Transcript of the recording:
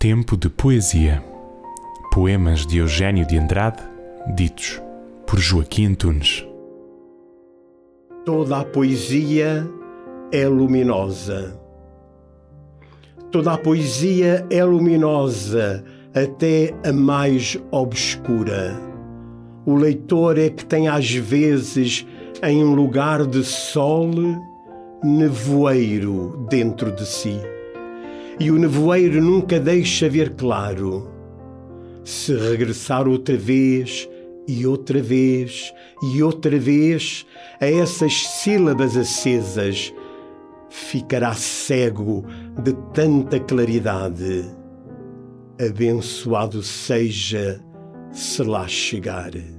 Tempo de poesia. Poemas de Eugênio de Andrade, ditos por Joaquim Antunes. Toda a poesia é luminosa. Toda a poesia é luminosa, até a mais obscura. O leitor é que tem às vezes, em lugar de sol, nevoeiro dentro de si e o nevoeiro nunca deixa ver claro. Se regressar outra vez e outra vez e outra vez a essas sílabas acesas, ficará cego de tanta claridade. Abençoado seja se lá chegar.